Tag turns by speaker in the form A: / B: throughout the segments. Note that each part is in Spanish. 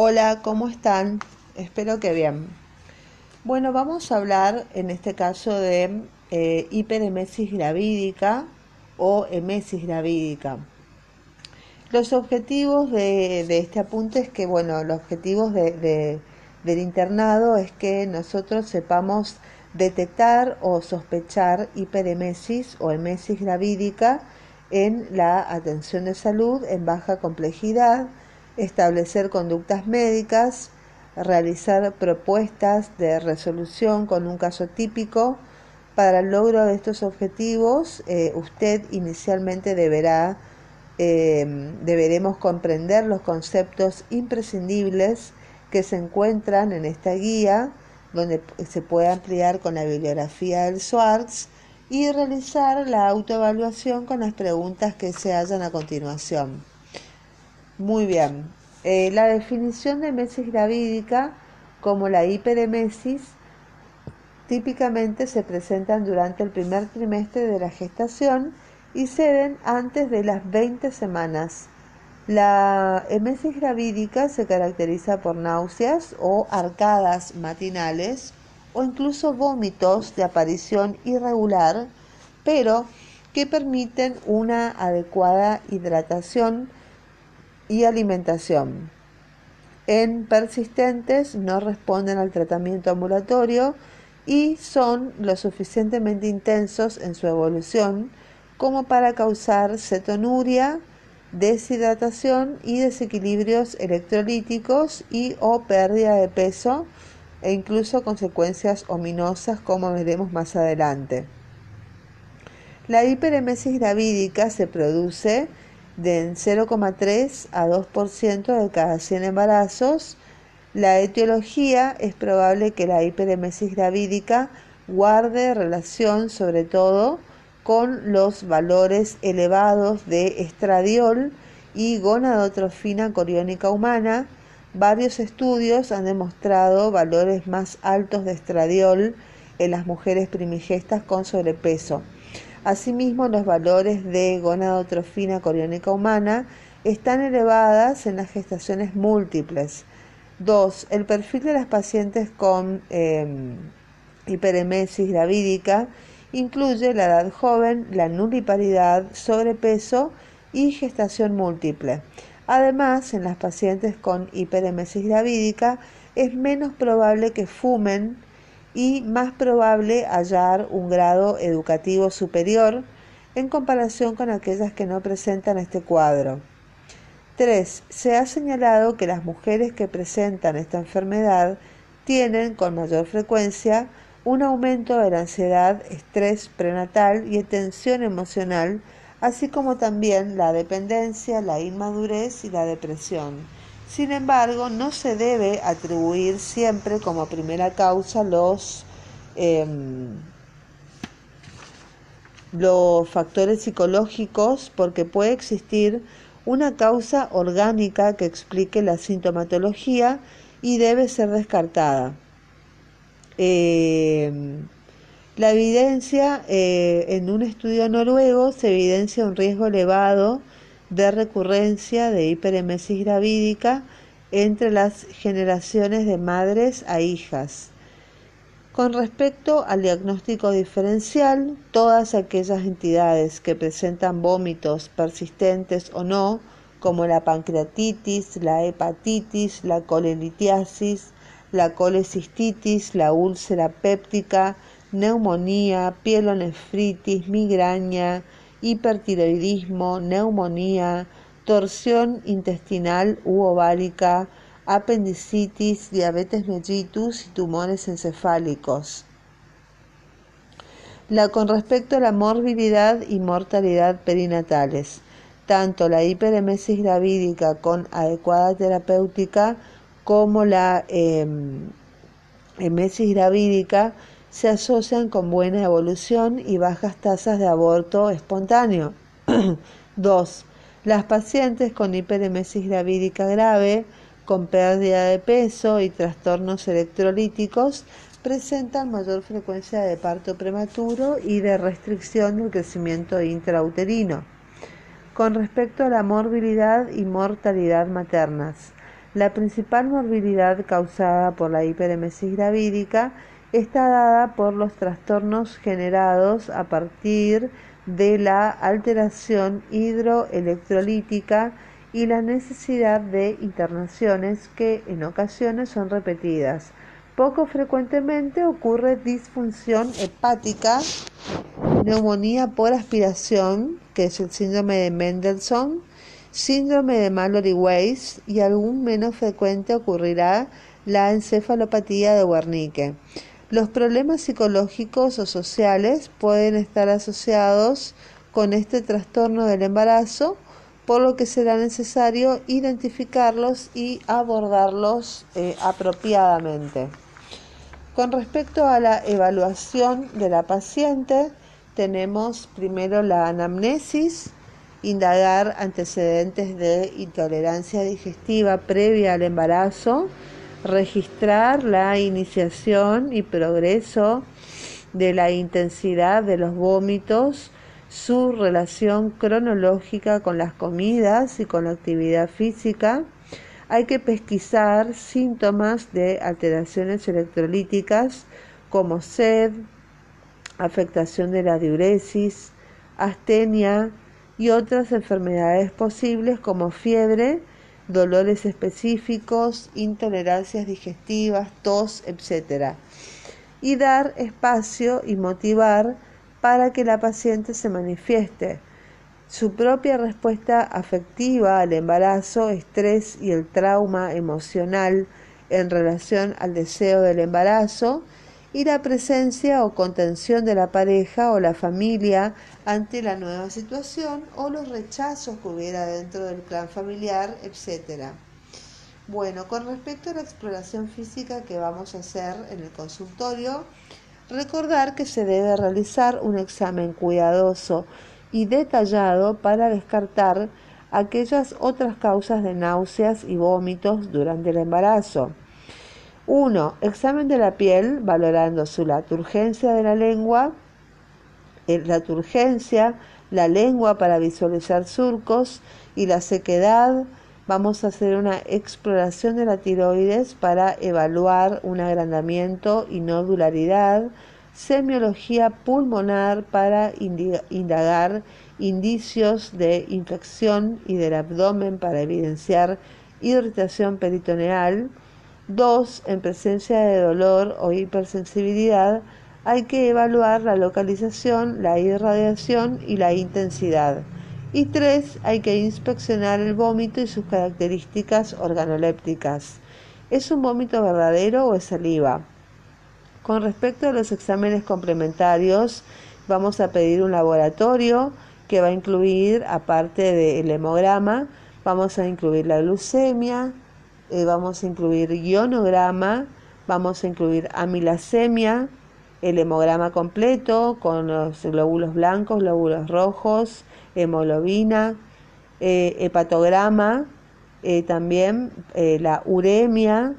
A: Hola, ¿cómo están? Espero que bien. Bueno, vamos a hablar en este caso de eh, hiperemesis gravídica o emesis gravídica. Los objetivos de, este apunte es que, bueno, los objetivos del internado es que nosotros sepamos detectar o sospechar hiperemesis o emesis gravídica en la atención de salud en baja complejidad, establecer conductas médicas, realizar propuestas de resolución con un caso típico. Para el logro de estos objetivos, eh, usted inicialmente deberá, eh, deberemos comprender los conceptos imprescindibles que se encuentran en esta guía, donde se puede ampliar con la bibliografía del Swartz y realizar la autoevaluación con las preguntas que se hallan a continuación. Muy bien. Eh, la definición de mesis gravídica como la hiperemesis típicamente se presentan durante el primer trimestre de la gestación y se ven antes de las 20 semanas. La emesis gravídica se caracteriza por náuseas o arcadas matinales o incluso vómitos de aparición irregular, pero que permiten una adecuada hidratación y alimentación. En persistentes no responden al tratamiento ambulatorio y son lo suficientemente intensos en su evolución como para causar cetonuria, deshidratación y desequilibrios electrolíticos y o pérdida de peso e incluso consecuencias ominosas como veremos más adelante. La hiperemesis gravídica se produce de 0,3 a 2% de cada 100 embarazos. La etiología es probable que la hiperemesis gravídica guarde relación sobre todo con los valores elevados de estradiol y gonadotrofina coriónica humana, Varios estudios han demostrado valores más altos de estradiol en las mujeres primigestas con sobrepeso. Asimismo, los valores de gonadotrofina coriónica humana están elevadas en las gestaciones múltiples. 2. El perfil de las pacientes con em, hiperemesis gravídica incluye la edad joven, la nuliparidad, sobrepeso y gestación múltiple. Además, en las pacientes con hiperemesis gravídica es menos probable que fumen y más probable hallar un grado educativo superior en comparación con aquellas que no presentan este cuadro. 3. Se ha señalado que las mujeres que presentan esta enfermedad tienen con mayor frecuencia un aumento de la ansiedad, estrés prenatal y tensión emocional así como también la dependencia, la inmadurez y la depresión. Sin embargo, no se debe atribuir siempre como primera causa los, em, los factores psicológicos porque puede existir una causa orgánica que explique la sintomatología y debe ser descartada. Em, la evidencia, eh, en un estudio noruego, se evidencia un riesgo elevado de recurrencia de hiperemesis gravídica entre las generaciones de madres a hijas. Con respecto al diagnóstico diferencial, todas aquellas entidades que presentan vómitos persistentes o no, como la pancreatitis, la hepatitis, la colelitiasis, la colecistitis, la úlcera péptica, neumonía, pielonefritis, migraña, hipertiroidismo, neumonía, torsión intestinal u ovárica, apendicitis, diabetes mellitus y tumores encefálicos. La con respecto a la morbilidad y mortalidad perinatales, tanto la hiperemesis gravídica con adecuada terapéutica como la em, emesis gravídica se asocian con buena evolución y bajas tasas de aborto espontáneo. 2. Las pacientes con hiperemesis gravídica grave, con pérdida de peso y trastornos electrolíticos presentan mayor frecuencia de parto prematuro y de restricción del crecimiento intrauterino. Con respecto a la morbilidad y mortalidad maternas, La principal morbilidad causada por la hiperemesis gravídica está dada por los trastornos generados a partir de la alteración hidroelectrolítica y la necesidad de internaciones que en ocasiones son repetidas. Poco frecuentemente ocurre disfunción hepática, neumonía por aspiración, que es el síndrome de Mendelssohn, síndrome de Mallory-Weiss y algún menos frecuente ocurrirá la encefalopatía de Wernicke. Los problemas psicológicos o sociales pueden estar asociados con este trastorno del embarazo, por lo que será necesario identificarlos y abordarlos eh, apropiadamente. Con respecto a la evaluación de la paciente, tenemos primero la anamnesis, indagar antecedentes de intolerancia digestiva previa al embarazo, registrar la iniciación y progreso de la intensidad de los vómitos, su relación cronológica con las comidas y con la actividad física. Hay que pesquisar síntomas de alteraciones electrolíticas como sed, afectación de la diuresis, astenia y otras enfermedades posibles como fiebre, dolores específicos, intolerancias digestivas, tos, etc. Y dar espacio y motivar para que la paciente se manifieste. Su propia respuesta afectiva al embarazo, estrés y el trauma emocional en relación al deseo del embarazo y la presencia o contención de la pareja o la familia ante la nueva situación o los rechazos que hubiera dentro del clan familiar, etc. Bueno, con respecto a la exploración física que vamos a hacer en el consultorio, recordar que se debe realizar un examen cuidadoso y detallado para descartar aquellas otras causas de náuseas y vómitos durante el embarazo. 1. Examen de la piel valorando su la turgencia de la lengua, la turgencia, la lengua para visualizar surcos y la sequedad. Vamos a hacer una exploración de la tiroides para evaluar un agrandamiento y nodularidad. Semiología pulmonar para indagar indicios de infección y del abdomen para evidenciar irritación peritoneal. 2. En presencia de dolor o hipersensibilidad, hay que evaluar la localización, la irradiación y la intensidad. Y tres, hay que inspeccionar el vómito y sus características organolépticas. ¿Es un vómito verdadero o es saliva? Con respecto a los exámenes complementarios, vamos a pedir un laboratorio que va a incluir, aparte del hemograma, vamos a incluir la glucemia, eh, vamos a incluir ionograma, vamos a incluir amilasemia, el hemograma completo con los glóbulos blancos, glóbulos rojos, hemoglobina, eh, hepatograma, eh, también la uremia.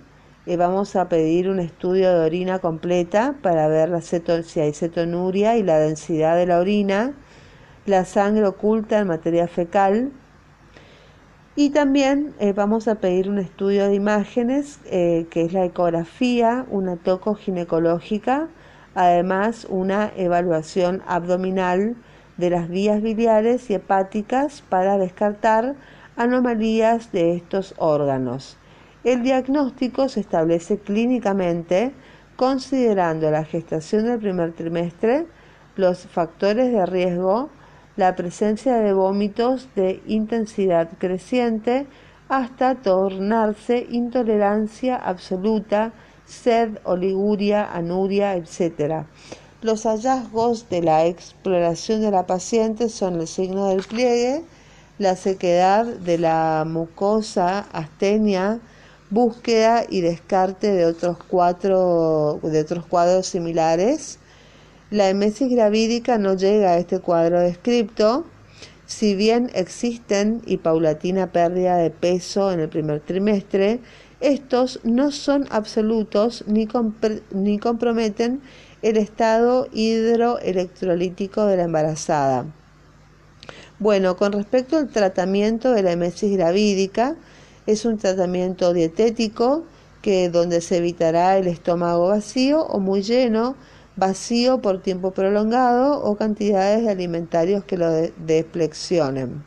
A: vamos a pedir un estudio de orina completa para ver la si hay cetonuria y la densidad de la orina, la sangre oculta en materia fecal. Y también vamos a pedir un estudio de imágenes, que es la ecografía, una toco ginecológica, además una evaluación abdominal de las vías biliares y hepáticas para descartar anomalías de estos órganos. El diagnóstico se establece clínicamente considerando la gestación del primer trimestre, los factores de riesgo, la presencia de vómitos de intensidad creciente hasta tornarse intolerancia absoluta sed, oliguria, anuria, etc. Los hallazgos de la exploración de la paciente son el signo del pliegue, la sequedad de la mucosa, astenia, búsqueda y descarte de otros, cuatro, de otros cuadros similares. La emesis gravídica no llega a este cuadro descripto, si bien existen y paulatina pérdida de peso en el primer trimestre, estos no son absolutos ni, ni comprometen el estado hidroelectrolítico de la embarazada. Bueno, con respecto al tratamiento de la emesis gravídica, Es un tratamiento dietético que donde se evitará el estómago vacío o muy lleno, vacío por tiempo prolongado o cantidades de alimentarios que lo deflexionen.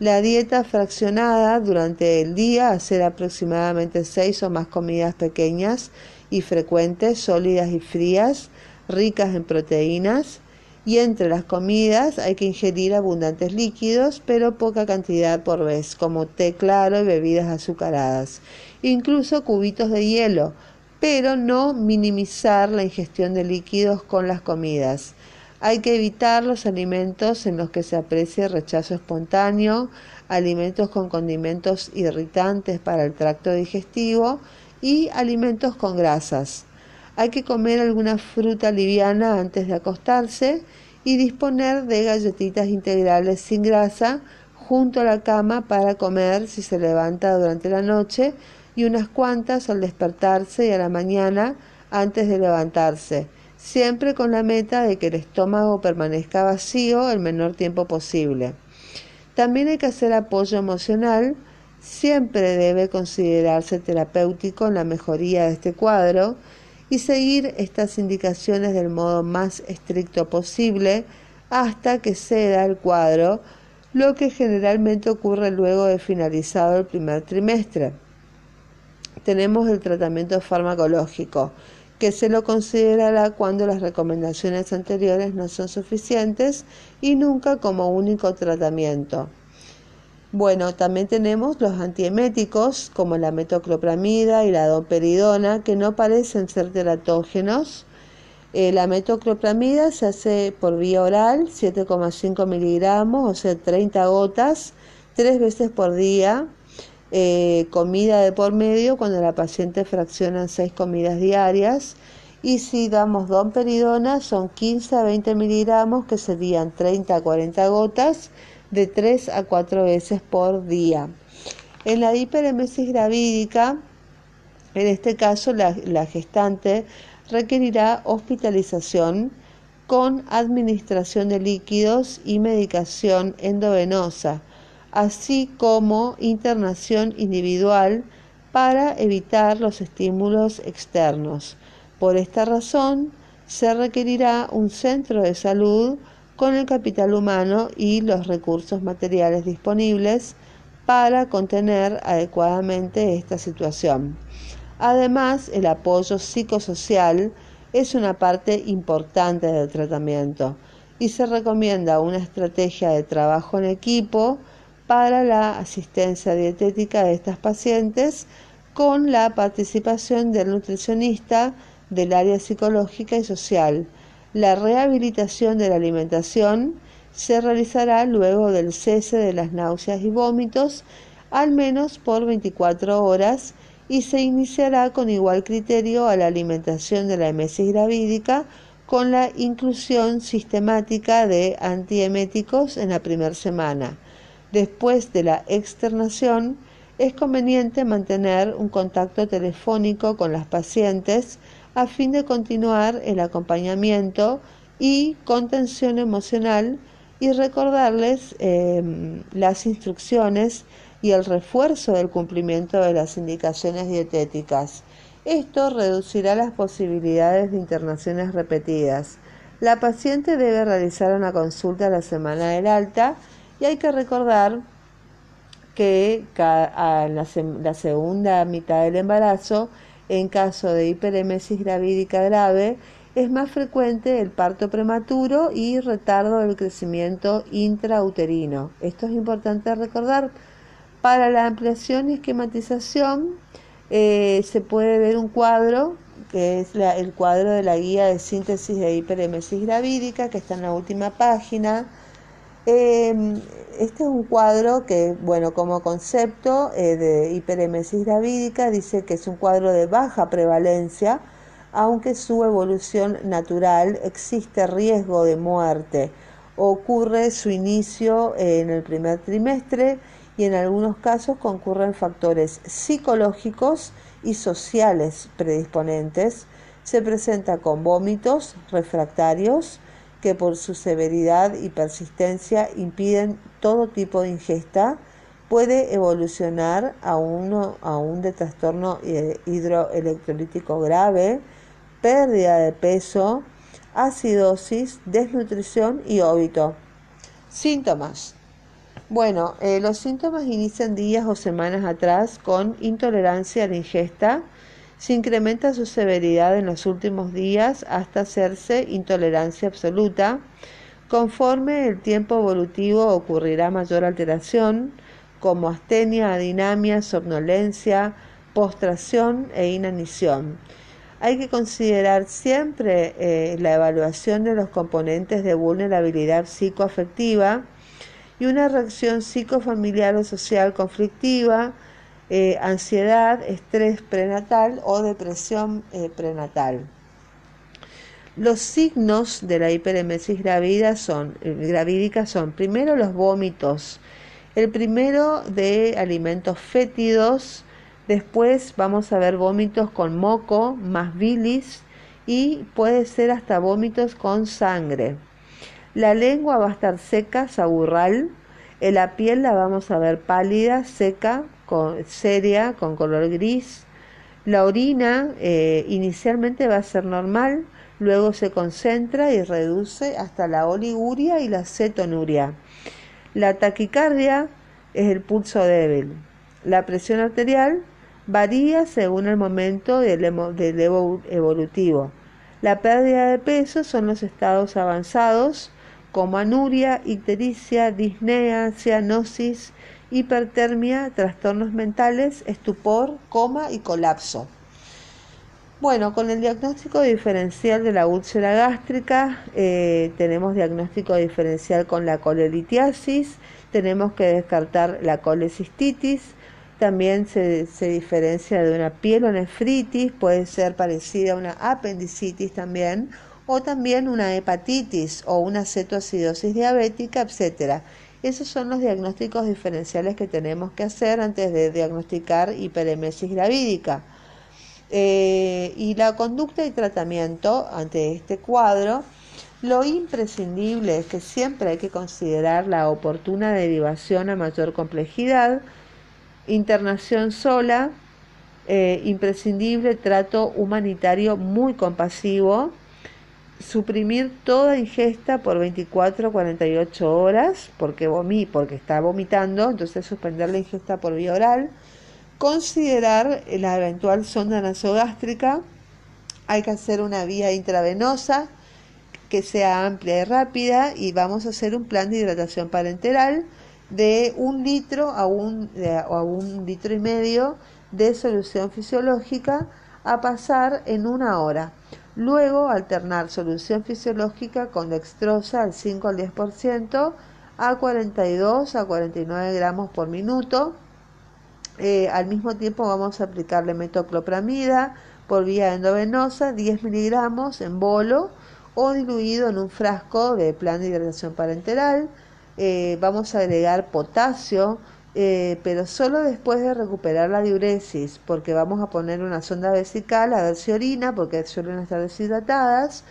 A: La dieta fraccionada durante el día, hacer aproximadamente seis o más comidas pequeñas y frecuentes, sólidas y frías, ricas en proteínas, y entre las comidas hay que ingerir abundantes líquidos, pero poca cantidad por vez, como té claro y bebidas azucaradas, incluso cubitos de hielo, pero no minimizar la ingestión de líquidos con las comidas. Hay que evitar los alimentos en los que se aprecie rechazo espontáneo, alimentos con condimentos irritantes para el tracto digestivo y alimentos con grasas. Hay que comer alguna fruta liviana antes de acostarse y disponer de galletitas integrales sin grasa junto a la cama para comer si se levanta durante la noche y unas cuantas al despertarse y a la mañana antes de levantarse siempre con la meta de que el estómago permanezca vacío el menor tiempo posible. También hay que hacer apoyo emocional, siempre debe considerarse terapéutico en la mejoría de este cuadro y seguir estas indicaciones del modo más estricto posible hasta que ceda el cuadro, lo que generalmente ocurre luego de finalizado el primer trimestre. Tenemos el tratamiento farmacológico que se lo considerará cuando las recomendaciones anteriores no son suficientes y nunca como único tratamiento. Bueno, también tenemos los antieméticos como la metoclopramida y la doperidona que no parecen ser teratógenos. Eh, la metoclopramida se hace por vía oral, 7,5 miligramos, o sea, 30 gotas, tres veces por día eh, comida de por medio cuando la paciente fracciona seis comidas diarias y si damos domperidona son 15 a 20 miligramos que serían 30 a 40 gotas de 3 a 4 veces por día. En la hiperemesis gravídica, en este caso la, la gestante requerirá hospitalización con administración de líquidos y medicación endovenosa así como internación individual para evitar los estímulos externos. Por esta razón, se requerirá un centro de salud con el capital humano y los recursos materiales disponibles para contener adecuadamente esta situación. Además, el apoyo psicosocial es una parte importante del tratamiento y se recomienda una estrategia de trabajo en equipo para la asistencia dietética de estas pacientes con la participación del nutricionista del área psicológica y social. La rehabilitación de la alimentación se realizará luego del cese de las náuseas y vómitos, al menos por 24 horas, y se iniciará con igual criterio a la alimentación de la emesis gravídica con la inclusión sistemática de antieméticos en la primera semana. Después de la externación, es conveniente mantener un contacto telefónico con las pacientes a fin de continuar el acompañamiento y contención emocional y recordarles em, las instrucciones y el refuerzo del cumplimiento de las indicaciones dietéticas. Esto reducirá las posibilidades de internaciones repetidas. La paciente debe realizar una consulta a la semana del alta y hay que recordar que en la, segunda mitad del embarazo, en caso de hiperemesis gravídica grave, es más frecuente el parto prematuro y retardo del crecimiento intrauterino. Esto es importante recordar. Para la ampliación y esquematización eh, se puede ver un cuadro que es el cuadro de la guía de síntesis de hiperemesis gravídica que está en la última página Em, este es un cuadro que, bueno, como concepto eh, de hiperemesis gravídica, dice que es un cuadro de baja prevalencia, aunque su evolución natural existe riesgo de muerte. Ocurre su inicio en el primer trimestre y en algunos casos concurren factores psicológicos y sociales predisponentes. Se presenta con vómitos refractarios, que por su severidad y persistencia impiden todo tipo de ingesta, puede evolucionar a, a un de trastorno eh, hidroelectrolítico grave, pérdida de peso, acidosis, desnutrición y óbito. Síntomas. Bueno, eh, los síntomas inician días o semanas atrás con intolerancia a la ingesta. Se incrementa su severidad en los últimos días hasta hacerse intolerancia absoluta. Conforme el tiempo evolutivo ocurrirá mayor alteración, como astenia, adinamia, somnolencia, postración e inanición. Hay que considerar siempre eh, la evaluación de los componentes de vulnerabilidad psicoafectiva y una reacción psicofamiliar o social conflictiva, eh, ansiedad, estrés prenatal o depresión eh, prenatal. Los signos de la hiperemesis gravídica son, gravídica son primero los vómitos, el primero de alimentos fétidos, Después vamos a ver vómitos con moco, más bilis y puede ser hasta vómitos con sangre. La lengua va a estar seca, saburral. La piel la vamos a ver pálida, seca, seria, con color gris. La orina eh, inicialmente va a ser normal, luego se concentra y reduce hasta la oliguria y la cetonuria. La taquicardia es el pulso débil. La presión arterial varía según el momento del, evolutivo. La pérdida de peso son los estados avanzados como anuria, ictericia, disnea, cianosis, hipertermia, trastornos mentales, estupor, coma y colapso. Bueno, con el diagnóstico diferencial de la úlcera gástrica, eh, tenemos diagnóstico diferencial con la colelitiasis, tenemos que descartar la colecistitis, también se, diferencia de una pielonefritis, puede ser parecida a una apendicitis también, o también una hepatitis o una cetoacidosis diabética, etc. Esos son los diagnósticos diferenciales que tenemos que hacer antes de diagnosticar hiperemesis gravídica. Eh, y la conducta y tratamiento ante este cuadro, lo imprescindible es que siempre hay que considerar la oportuna derivación a mayor complejidad, internación sola, eh, imprescindible trato humanitario muy compasivo, suprimir toda ingesta por 24 o 48 horas, porque, vomí, porque está vomitando, entonces suspender la ingesta por vía oral, considerar la eventual sonda nasogástrica, hay que hacer una vía intravenosa que sea amplia y rápida y vamos a hacer un plan de hidratación parenteral de un litro a un, a un litro y medio de solución fisiológica a pasar en una hora. Luego alternar solución fisiológica con dextrosa al 5 al 10% a 42 a 49 gramos por minuto. Eh, al mismo tiempo vamos a aplicarle metoclopramida por vía endovenosa 10 miligramos en bolo o diluido en un frasco de plan de hidratación parenteral eh, vamos a agregar potasio, eh, pero solo después de recuperar la diuresis, porque vamos a poner una sonda vesical a ver si orina, porque suelen estar deshidratadas.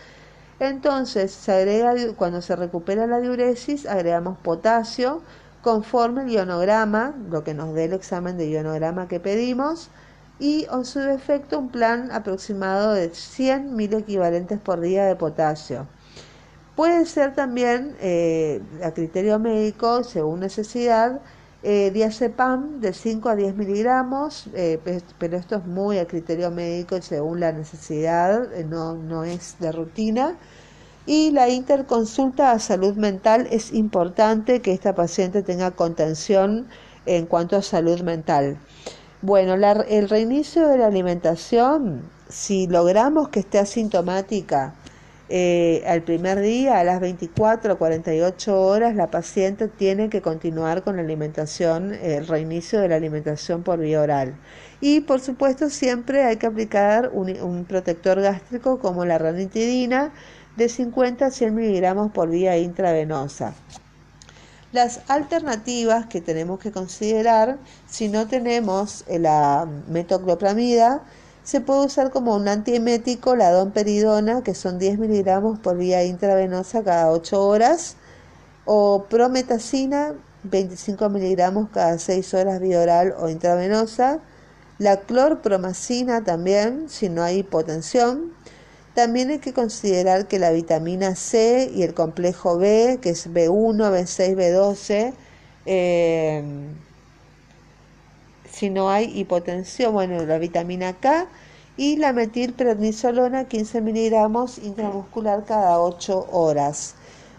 A: Entonces, se agrega, cuando se recupera la diuresis, agregamos potasio conforme el ionograma, lo que nos dé el examen de ionograma que pedimos, y en su defecto un plan aproximado de 100 mil equivalentes por día de potasio. Puede ser también, eh, a criterio médico, según necesidad, eh, diazepam de 5 a 10 miligramos, eh, pero esto es muy a criterio médico según la necesidad, eh, no, no es de rutina. Y la interconsulta a salud mental es importante que esta paciente tenga contención en cuanto a salud mental. Bueno, el reinicio de la alimentación, si logramos que esté asintomática, eh, al primer día, a las 24 o 48 horas, la paciente tiene que continuar con la alimentación, el reinicio de la alimentación por vía oral. Y por supuesto siempre hay que aplicar un, protector gástrico como la ranitidina de 50 a 100 miligramos por vía intravenosa. Las alternativas que tenemos que considerar si no tenemos la metoclopramida se puede usar como un antiemético la domperidona, que son 10 miligramos por vía intravenosa cada 8 horas, o prometacina 25 miligramos cada 6 horas vía oral o intravenosa. La clorpromacina también, si no hay hipotensión. También hay que considerar que la vitamina C y el complejo B, que es B1, B6, B12, si no hay hipotensión, bueno, la vitamina K y la metilprednisolona 15 miligramos intramuscular cada 8 horas.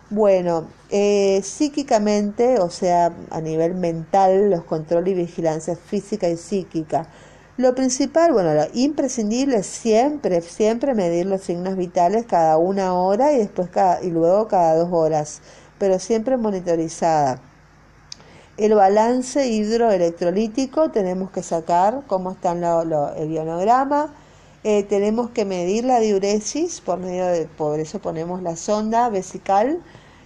A: Bueno, eh, psíquicamente, o sea, a nivel mental, los controles y vigilancia física y psíquica. Lo principal, bueno, lo imprescindible es siempre, siempre medir los signos vitales cada una hora y después cada, y luego cada dos horas, pero siempre monitorizada. El balance hidroelectrolítico tenemos que sacar cómo está el ionograma. Eh, tenemos que medir la diuresis por medio de, por eso ponemos la sonda vesical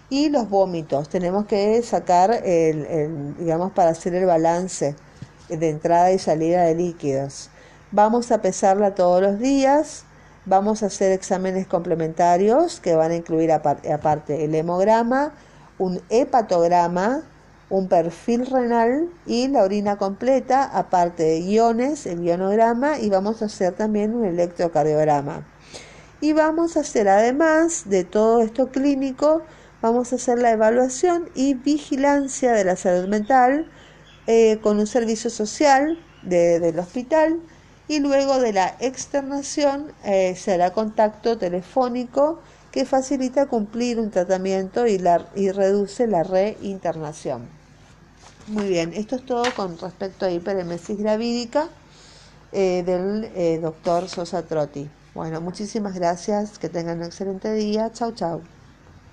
A: y los vómitos. Tenemos que sacar el, digamos, para hacer el balance de entrada y salida de líquidos. Vamos a pesarla todos los días. Vamos a hacer exámenes complementarios que van a incluir aparte el hemograma, un hepatograma, un perfil renal y la orina completa, aparte de iones, el ionograma y vamos a hacer también un electrocardiograma. Y vamos a hacer además de todo esto clínico, vamos a hacer la evaluación y vigilancia de la salud mental eh, con un servicio social del hospital y luego de la externación eh, será contacto telefónico que facilita cumplir un tratamiento y, y reduce la reinternación. Muy bien, esto es todo con respecto a hiperemesis gravídica eh, del eh, doctor Sosa Trotti. Bueno, muchísimas gracias, que tengan un excelente día. Chau, chau.